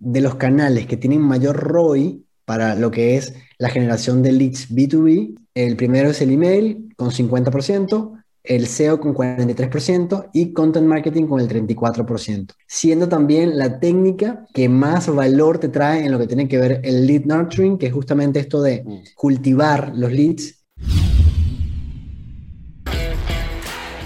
de los canales que tienen mayor ROI para lo que es la generación de leads B2B. El primero es el email con 50%, el SEO con 43% y Content Marketing con el 34%, siendo también la técnica que más valor te trae en lo que tiene que ver el lead nurturing, que es justamente esto de mm. cultivar los leads.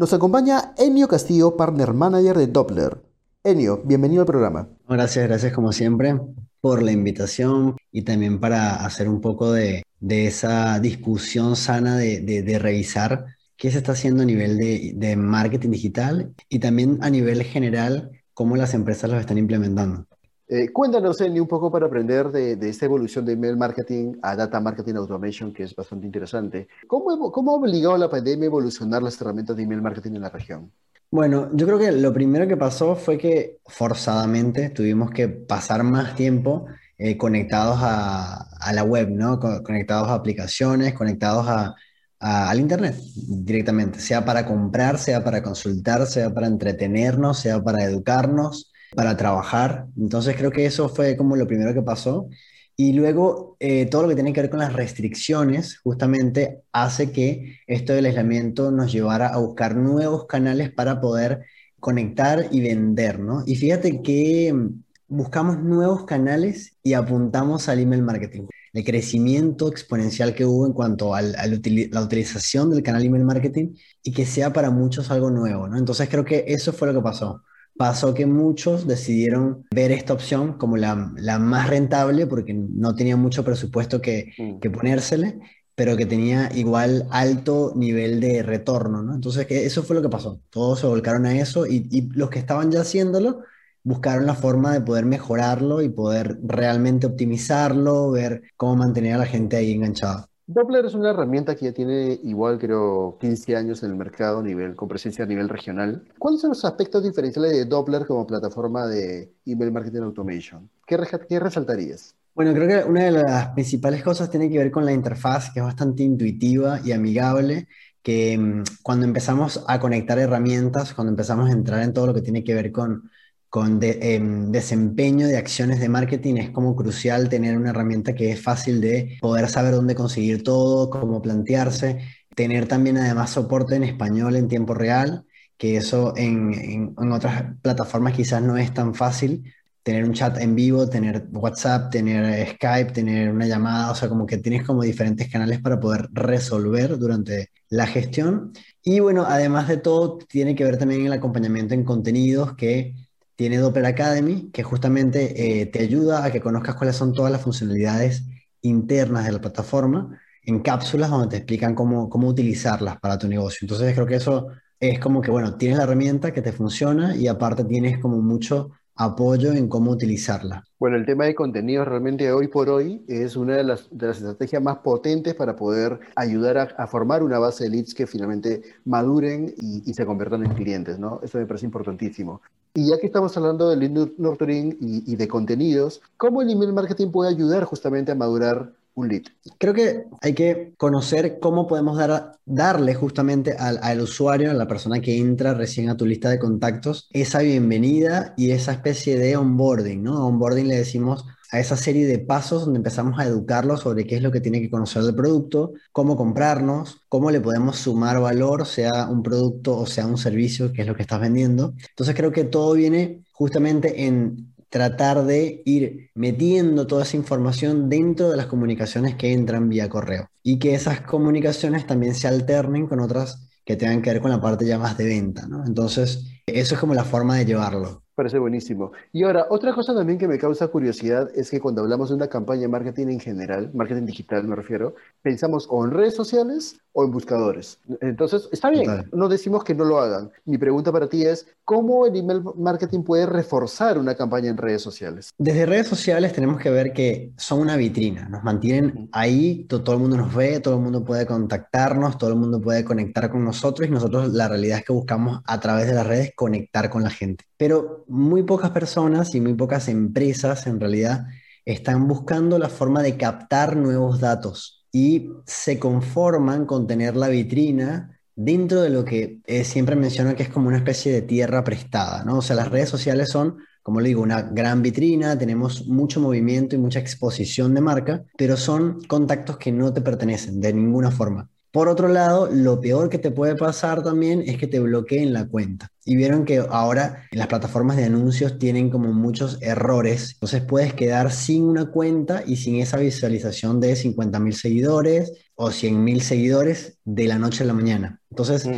nos acompaña Enio Castillo, Partner Manager de Doppler. Enio, bienvenido al programa. Gracias, gracias como siempre por la invitación y también para hacer un poco de, de esa discusión sana de, de, revisar qué se está haciendo a nivel de, de, marketing digital y también a nivel general cómo las empresas lo están implementando. Eh, cuéntanos, Eni, un poco para aprender de, esta evolución de email marketing a data marketing automation, que es bastante interesante. ¿Cómo, ¿Cómo ha obligado la pandemia a evolucionar las herramientas de email marketing en la región? Bueno, yo creo que lo primero que pasó fue que forzadamente tuvimos que pasar más tiempo eh, conectados a, a, la web, ¿no? conectados a aplicaciones, conectados a, al Internet directamente, sea para comprar, sea para consultar, sea para entretenernos, sea para educarnos, para trabajar. Entonces creo que eso fue como lo primero que pasó. Y luego eh, todo lo que tiene que ver con las restricciones justamente hace que esto del aislamiento nos llevara a buscar nuevos canales para poder conectar y vender, ¿no? Y fíjate que mm, buscamos nuevos canales y apuntamos al email marketing. El crecimiento exponencial que hubo en cuanto a la utilización del canal email marketing y que sea para muchos algo nuevo, ¿no? Entonces creo que eso fue lo que pasó pasó que muchos decidieron ver esta opción como la, la más rentable porque no tenía mucho presupuesto que, mm. que, ponérsele, pero que tenía igual alto nivel de retorno, ¿no? Entonces eso fue lo que pasó. Todos se volcaron a eso y, y los que estaban ya haciéndolo buscaron la forma de poder mejorarlo y poder realmente optimizarlo, ver cómo mantener a la gente ahí enganchada. Doppler es una herramienta que ya tiene igual, creo, 15 años en el mercado, nivel, con presencia a nivel regional. ¿Cuáles son los aspectos diferenciales de Doppler como plataforma de email marketing automation? ¿Qué, qué resaltarías? Bueno, creo que una de las principales cosas tiene que ver con la interfaz, que es bastante intuitiva y amigable, que mm, cuando empezamos a conectar herramientas, cuando empezamos a entrar en todo lo que tiene que ver con con em, desempeño de acciones de marketing es como crucial tener una herramienta que es fácil de poder saber dónde conseguir todo, cómo plantearse, tener también además soporte en español en tiempo real, que eso en, en, otras plataformas quizás no es tan fácil, tener un chat en vivo, tener WhatsApp, tener Skype, tener una llamada, o sea, como que tienes como diferentes canales para poder resolver durante la gestión. Y bueno, además de todo, tiene que ver también el acompañamiento en contenidos que tiene Doppler Academy, que justamente eh, te ayuda a que conozcas cuáles son todas las funcionalidades internas de la plataforma en cápsulas donde te explican cómo, cómo utilizarlas para tu negocio. Entonces creo que eso es como que, bueno, tienes la herramienta que te funciona y aparte tienes como mucho apoyo en cómo utilizarla. Bueno, el tema de contenidos realmente hoy por hoy es una de las, de las estrategias más potentes para poder ayudar a, formar una base de leads que finalmente maduren y, se conviertan en clientes, ¿no? Eso me parece importantísimo. Y ya que estamos hablando de lead nurturing y, y de contenidos, ¿cómo el email marketing puede ayudar justamente a madurar un lead. Creo que hay que conocer cómo podemos dar, darle justamente al, al, usuario, a la persona que entra recién a tu lista de contactos, esa bienvenida y esa especie de onboarding, ¿no? Onboarding le decimos a esa serie de pasos donde empezamos a educarlo sobre qué es lo que tiene que conocer del producto, cómo comprarnos, cómo le podemos sumar valor, sea un producto o sea un servicio, que es lo que estás vendiendo. Entonces creo que todo viene justamente en tratar de ir metiendo toda esa información dentro de las comunicaciones que entran vía correo y que esas comunicaciones también se alternen con otras que tengan que ver con la parte ya más de venta. ¿no? Entonces, Eso es como la forma de llevarlo. Parece buenísimo. Y ahora, otra cosa también que me causa curiosidad es que cuando hablamos de una campaña de marketing en general, marketing digital me refiero, pensamos o en redes sociales o en buscadores. Entonces, está bien, no decimos que no lo hagan. Mi pregunta para ti es, ¿cómo el email marketing puede reforzar una campaña en redes sociales? Desde redes sociales tenemos que ver que son una vitrina, nos mantienen ahí, todo el mundo nos ve, todo el mundo puede contactarnos, todo el mundo puede conectar con nosotros y nosotros la realidad es que buscamos a través de las redes conectar con la gente. Pero muy pocas personas y muy pocas empresas en realidad están buscando la forma de captar nuevos datos y se conforman con tener la vitrina dentro de lo que eh, siempre menciono que es como una especie de tierra prestada, ¿no? O sea, las redes sociales son, como le digo, una gran vitrina, tenemos mucho movimiento y mucha exposición de marca, pero son contactos que no te pertenecen de ninguna forma. Por otro lado, lo peor que te puede pasar también es que te bloqueen la cuenta. Y vieron que ahora las plataformas de anuncios tienen como muchos errores. Entonces puedes quedar sin una cuenta y sin esa visualización de 50 mil seguidores o 100 mil seguidores de la noche a la mañana. Entonces, mm.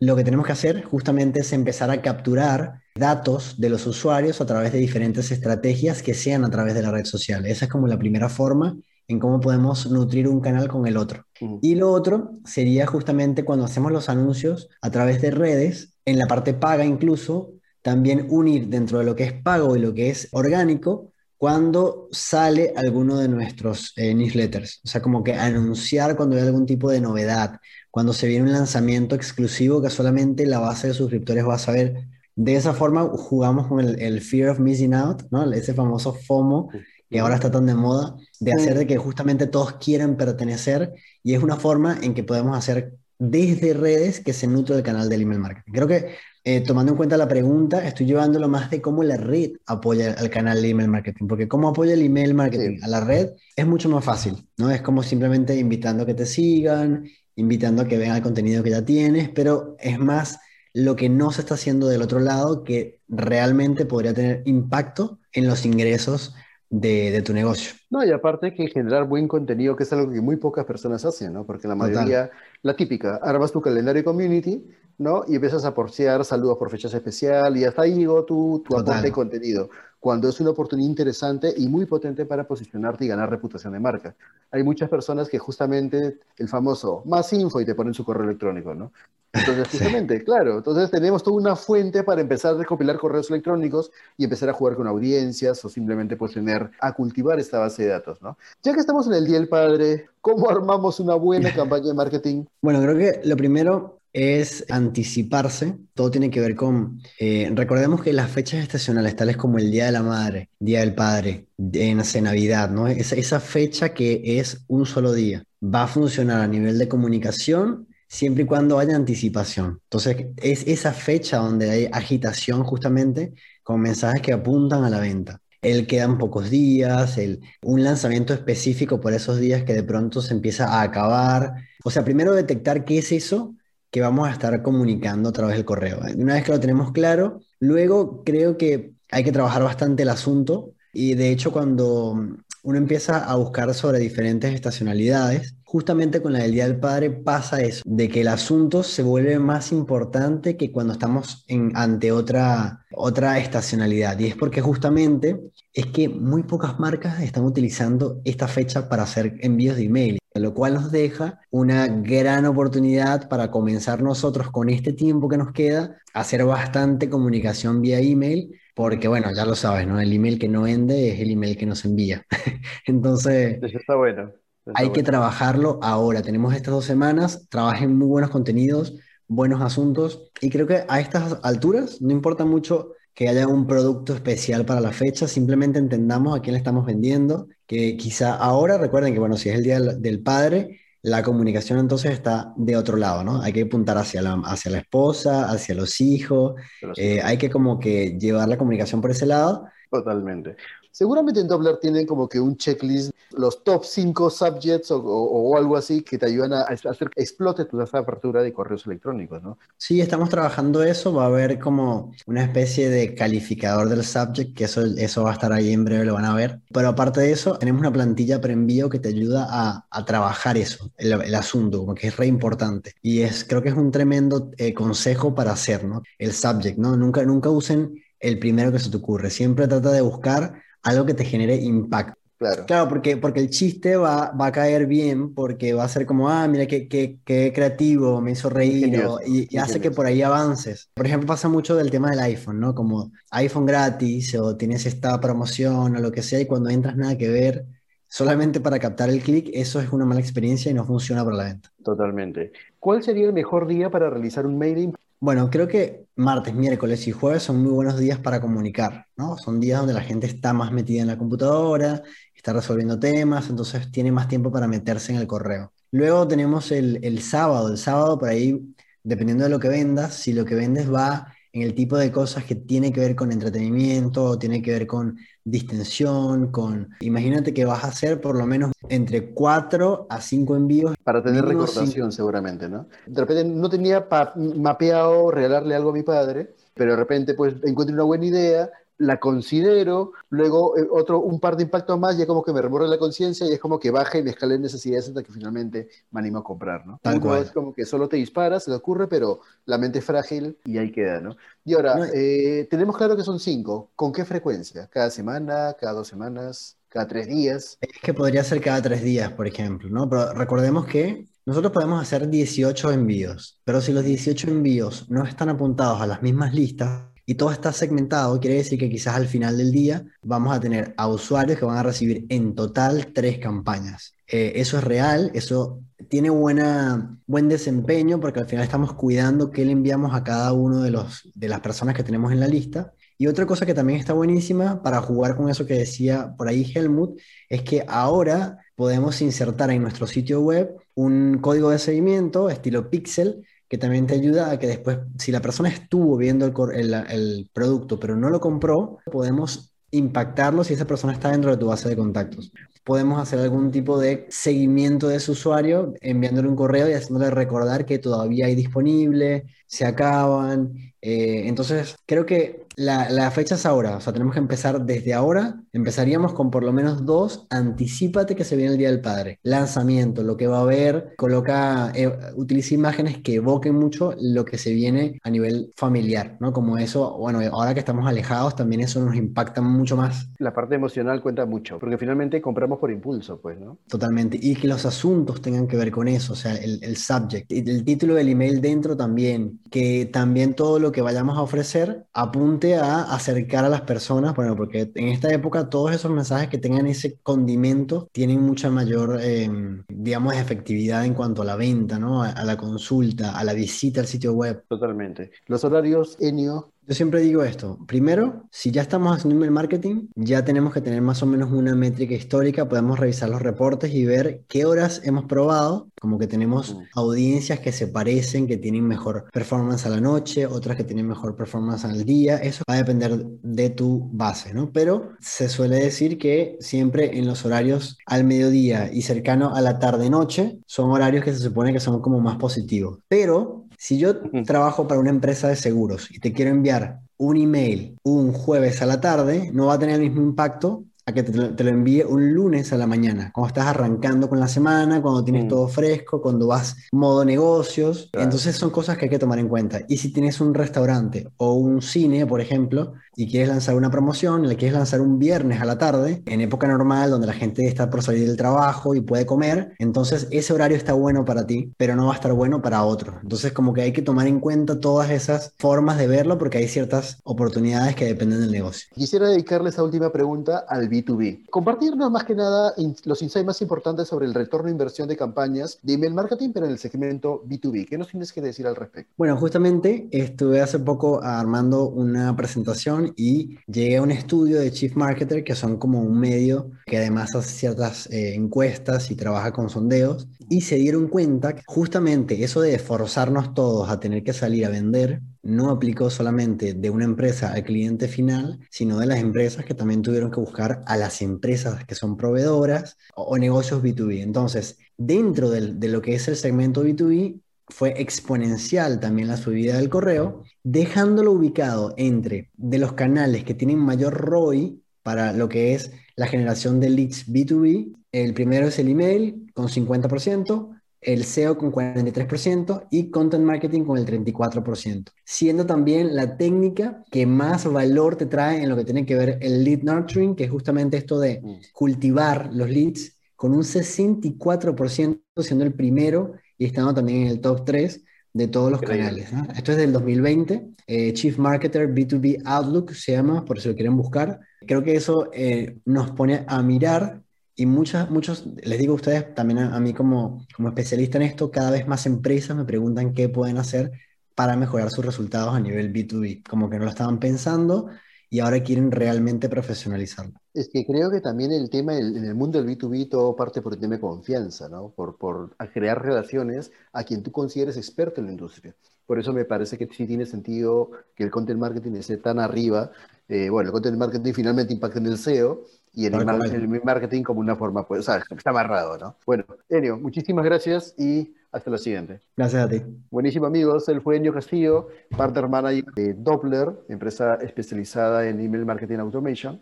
lo que tenemos que hacer justamente es empezar a capturar datos de los usuarios a través de diferentes estrategias que sean a través de la red social. Esa es como la primera forma en cómo podemos nutrir un canal con el otro. Y lo otro sería justamente cuando hacemos los anuncios a través de redes, en la parte paga incluso, también unir dentro de lo que es pago y lo que es orgánico, cuando sale alguno de nuestros eh, newsletters. O sea, como que anunciar cuando hay algún tipo de novedad, cuando se viene un lanzamiento exclusivo que solamente la base de suscriptores va a saber. De esa forma jugamos con el, el fear of missing out, ¿no? ese famoso FOMO que ahora está tan de moda, de hacer de que justamente todos quieran pertenecer y es una forma en que podemos hacer desde redes que se nutre el canal del email marketing. Creo que eh, tomando en cuenta la pregunta, estoy llevándolo más de cómo la red apoya al canal de email marketing, porque cómo apoya el email marketing a la red es mucho más fácil, ¿no? Es como simplemente invitando a que te sigan, invitando a que vean el contenido que ya tienes, pero es más lo que no se está haciendo del otro lado que realmente podría tener impacto en los ingresos de, tu negocio. No, y aparte que generar buen contenido, que es algo que muy pocas personas hacen, ¿no? Porque la mayoría, la típica, armas tu calendario community, ¿no? Y empiezas a porciar saludos por fechas especiales y hasta ahí llegó tu, tu aporte de contenido, cuando es una oportunidad interesante y muy potente para posicionarte y ganar reputación de marca. Hay muchas personas que justamente el famoso más info y te ponen su correo electrónico, ¿no? Entonces, justamente, claro, entonces tenemos toda una fuente para empezar a recopilar correos electrónicos y empezar a jugar con audiencias o simplemente pues tener a cultivar esta base de datos, ¿no? Ya que estamos en el Día del Padre, ¿cómo armamos una buena campaña de marketing? Bueno, creo que lo primero es anticiparse. Todo tiene que ver con, eh, recordemos que las fechas estacionales, tales como el Día de la Madre, Día del Padre, en Navidad, ¿no? Esa, esa fecha que es un solo día, va a funcionar a nivel de comunicación siempre y cuando haya anticipación. Entonces, es esa fecha donde hay agitación justamente con mensajes que apuntan a la venta. El quedan pocos días, el, un lanzamiento específico por esos días que de pronto se empieza a acabar. O sea, primero detectar qué es eso que vamos a estar comunicando a través del correo. Una vez que lo tenemos claro, luego creo que hay que trabajar bastante el asunto y de hecho cuando uno empieza a buscar sobre diferentes estacionalidades, justamente con la del Día del Padre pasa eso, de que el asunto se vuelve más importante que cuando estamos ante otra, otra estacionalidad. Y es porque justamente es que muy pocas marcas están utilizando esta fecha para hacer envíos de email, lo cual nos deja una gran oportunidad para comenzar nosotros con este tiempo que nos queda, a hacer bastante comunicación vía email porque bueno, ya lo sabes, ¿no? El email que no vende es el email que nos envía. Entonces, Eso está bueno. hay que trabajarlo ahora. Tenemos estas dos semanas, trabajen muy buenos contenidos, buenos asuntos, y creo que a estas alturas no importa mucho que haya un producto especial para la fecha, simplemente entendamos a quién le estamos vendiendo, que quizá ahora, recuerden que bueno, si es el Día del Padre, la comunicación entonces está de otro lado, ¿no? Hay que apuntar hacia la, hacia la esposa, hacia los hijos, eh, hay que como que llevar la comunicación por ese lado. Totalmente. Seguramente en Doppler tienen como que un checklist, los top 5 subjects o, algo así que te ayudan a, hacer que explote tu apertura de correos electrónicos, ¿no? Sí, estamos trabajando eso. Va a haber como una especie de calificador del subject, que eso, eso va a estar ahí en breve, lo van a ver. Pero aparte de eso, tenemos una plantilla preenvío que te ayuda a, a trabajar eso, el, el, asunto, como que es re importante. Y es, creo que es un tremendo eh, consejo para hacer, ¿no? El subject, ¿no? Nunca, nunca usen el primero que se te ocurre. Siempre trata de buscar algo que te genere impacto. Claro. Claro, porque, porque el chiste va, va a caer bien, porque va a ser como, ah, mira qué, qué, qué creativo, me hizo reír, o, y, y hace que por ahí avances. Por ejemplo, pasa mucho del tema del iPhone, ¿no? Como iPhone gratis, o tienes esta promoción, o lo que sea, y cuando entras nada que ver, solamente para captar el clic, eso es una mala experiencia y no funciona para la venta. Totalmente. ¿Cuál sería el mejor día para realizar un mailing? Bueno, creo que martes, miércoles y jueves son muy buenos días para comunicar, ¿no? Son días donde la gente está más metida en la computadora, está resolviendo temas, entonces tiene más tiempo para meterse en el correo. Luego tenemos el, el sábado, el sábado por ahí, dependiendo de lo que vendas, si lo que vendes va en el tipo de cosas que tiene que ver con entretenimiento o tiene que ver con distensión, con... Imagínate que vas a hacer por lo menos entre 4 a 5 envíos. Para tener recordación seguramente, ¿no? De repente no tenía mapeado regalarle algo a mi padre, pero de repente pues encuentro una buena idea, la considero, luego eh, otro, un par de impactos más, ya como que me reborre la conciencia y es como que baja y me escala en necesidades hasta que finalmente me animo a comprar, ¿no? Tal cual. Es como que solo te disparas, se te ocurre, pero la mente es frágil y ahí queda, ¿no? Y ahora, no, eh, tenemos claro que son cinco. ¿Con qué frecuencia? ¿Cada semana? ¿Cada dos semanas? ¿Cada tres días? Es que podría ser cada tres días, por ejemplo, ¿no? Pero recordemos que nosotros podemos hacer 18 envíos, pero si los 18 envíos no están apuntados a las mismas listas, y todo está segmentado, quiere decir que quizás al final del día vamos a tener a usuarios que van a recibir en total tres campañas. Eh, eso es real, eso tiene buena, buen desempeño porque al final estamos cuidando qué le enviamos a cada uno de, los, de las personas que tenemos en la lista. Y otra cosa que también está buenísima para jugar con eso que decía por ahí Helmut, es que ahora podemos insertar en nuestro sitio web un código de seguimiento estilo pixel que también te ayuda a que después, si la persona estuvo viendo el, producto pero no lo compró, podemos impactarlo si esa persona está dentro de tu base de contactos. Podemos hacer algún tipo de seguimiento de ese usuario enviándole un correo y haciéndole recordar que todavía hay disponible, se acaban. Eh, entonces, creo que la, la, fecha es ahora, o sea, tenemos que empezar desde ahora. Empezaríamos con por lo menos dos. Anticípate que se viene el Día del Padre. Lanzamiento, lo que va a haber. Coloca, eh, utiliza imágenes que evoquen mucho lo que se viene a nivel familiar, ¿no? Como eso, bueno, ahora que estamos alejados, también eso nos impacta mucho más. La parte emocional cuenta mucho, porque finalmente compramos por impulso, pues, ¿no? Totalmente. Y que los asuntos tengan que ver con eso, o sea, el, el subject. El título del email dentro también. Que también todo lo que vayamos a ofrecer apunte a acercar a las personas, bueno, porque en esta época todos esos mensajes que tengan ese condimento tienen mucha mayor, eh, digamos, efectividad en cuanto a la venta, ¿no? A, la consulta, a la visita al sitio web. Totalmente. Los horarios, Enio, yo siempre digo esto. Primero, si ya estamos haciendo email marketing, ya tenemos que tener más o menos una métrica histórica. Podemos revisar los reportes y ver qué horas hemos probado. Como que tenemos audiencias que se parecen, que tienen mejor performance a la noche, otras que tienen mejor performance al día. Eso va a depender de tu base, ¿no? Pero se suele decir que siempre en los horarios al mediodía y cercano a la tarde-noche son horarios que se supone que son como más positivos. Pero si yo trabajo para una empresa de seguros y te quiero enviar un email un jueves a la tarde, no va a tener el mismo impacto a que te, te, lo envíe un lunes a la mañana, cuando estás arrancando con la semana, cuando tienes mm. todo fresco, cuando vas modo negocios. Claro. Entonces son cosas que hay que tomar en cuenta. Y si tienes un restaurante o un cine, por ejemplo, y quieres lanzar una promoción, le quieres lanzar un viernes a la tarde, en época normal, donde la gente está por salir del trabajo y puede comer, entonces ese horario está bueno para ti, pero no va a estar bueno para otro. Entonces como que hay que tomar en cuenta todas esas formas de verlo porque hay ciertas oportunidades que dependen del negocio. Quisiera dedicarle esa última pregunta al B2B. Compartirnos más que nada los insights más importantes sobre el retorno de inversión de campañas de email marketing, pero en el segmento B2B. ¿Qué nos tienes que decir al respecto? Bueno, justamente estuve hace poco armando una presentación y llegué a un estudio de Chief Marketer que son como un medio que además hace ciertas eh, encuestas y trabaja con sondeos, y se dieron cuenta que justamente eso de forzarnos todos a tener que salir a vender no aplicó solamente de una empresa al cliente final, sino de las empresas que también tuvieron que buscar a las empresas que son proveedoras o, negocios B2B. Entonces, dentro de lo que es el segmento B2B, fue exponencial también la subida del correo, dejándolo ubicado entre de los canales que tienen mayor ROI para lo que es la generación de leads B2B. El primero es el email con 50%, el SEO con 43% y Content Marketing con el 34%, siendo también la técnica que más valor te trae en lo que tiene que ver el lead nurturing, que es justamente esto de mm. cultivar los leads con un 64% siendo el primero y estando también en el top 3 de todos los canales. Esto es del 2020, eh, Chief Marketer B2B Outlook se llama, por si lo quieren buscar. Creo que eso eh, nos pone a mirar y muchas, muchos, les digo a ustedes, también a, mí como, como especialista en esto, cada vez más empresas me preguntan qué pueden hacer para mejorar sus resultados a nivel B2B. Como que no lo estaban pensando y ahora quieren realmente profesionalizarlo. Es que creo que también el tema, en el mundo del B2B, todo parte por el tema de confianza, ¿no? Por, por crear relaciones a quien tú consideres experto en la industria. Por eso me parece que sí tiene sentido que el content marketing esté tan arriba. Eh, bueno, el content marketing finalmente impacta en el SEO, y el, el, marketing como una forma, pues, o sea, está amarrado, ¿no? Bueno, Enio, muchísimas gracias y hasta la siguiente. Gracias a ti. Buenísimo, amigos. Él fue Enio Castillo, partner manager de Doppler, empresa especializada en email marketing automation.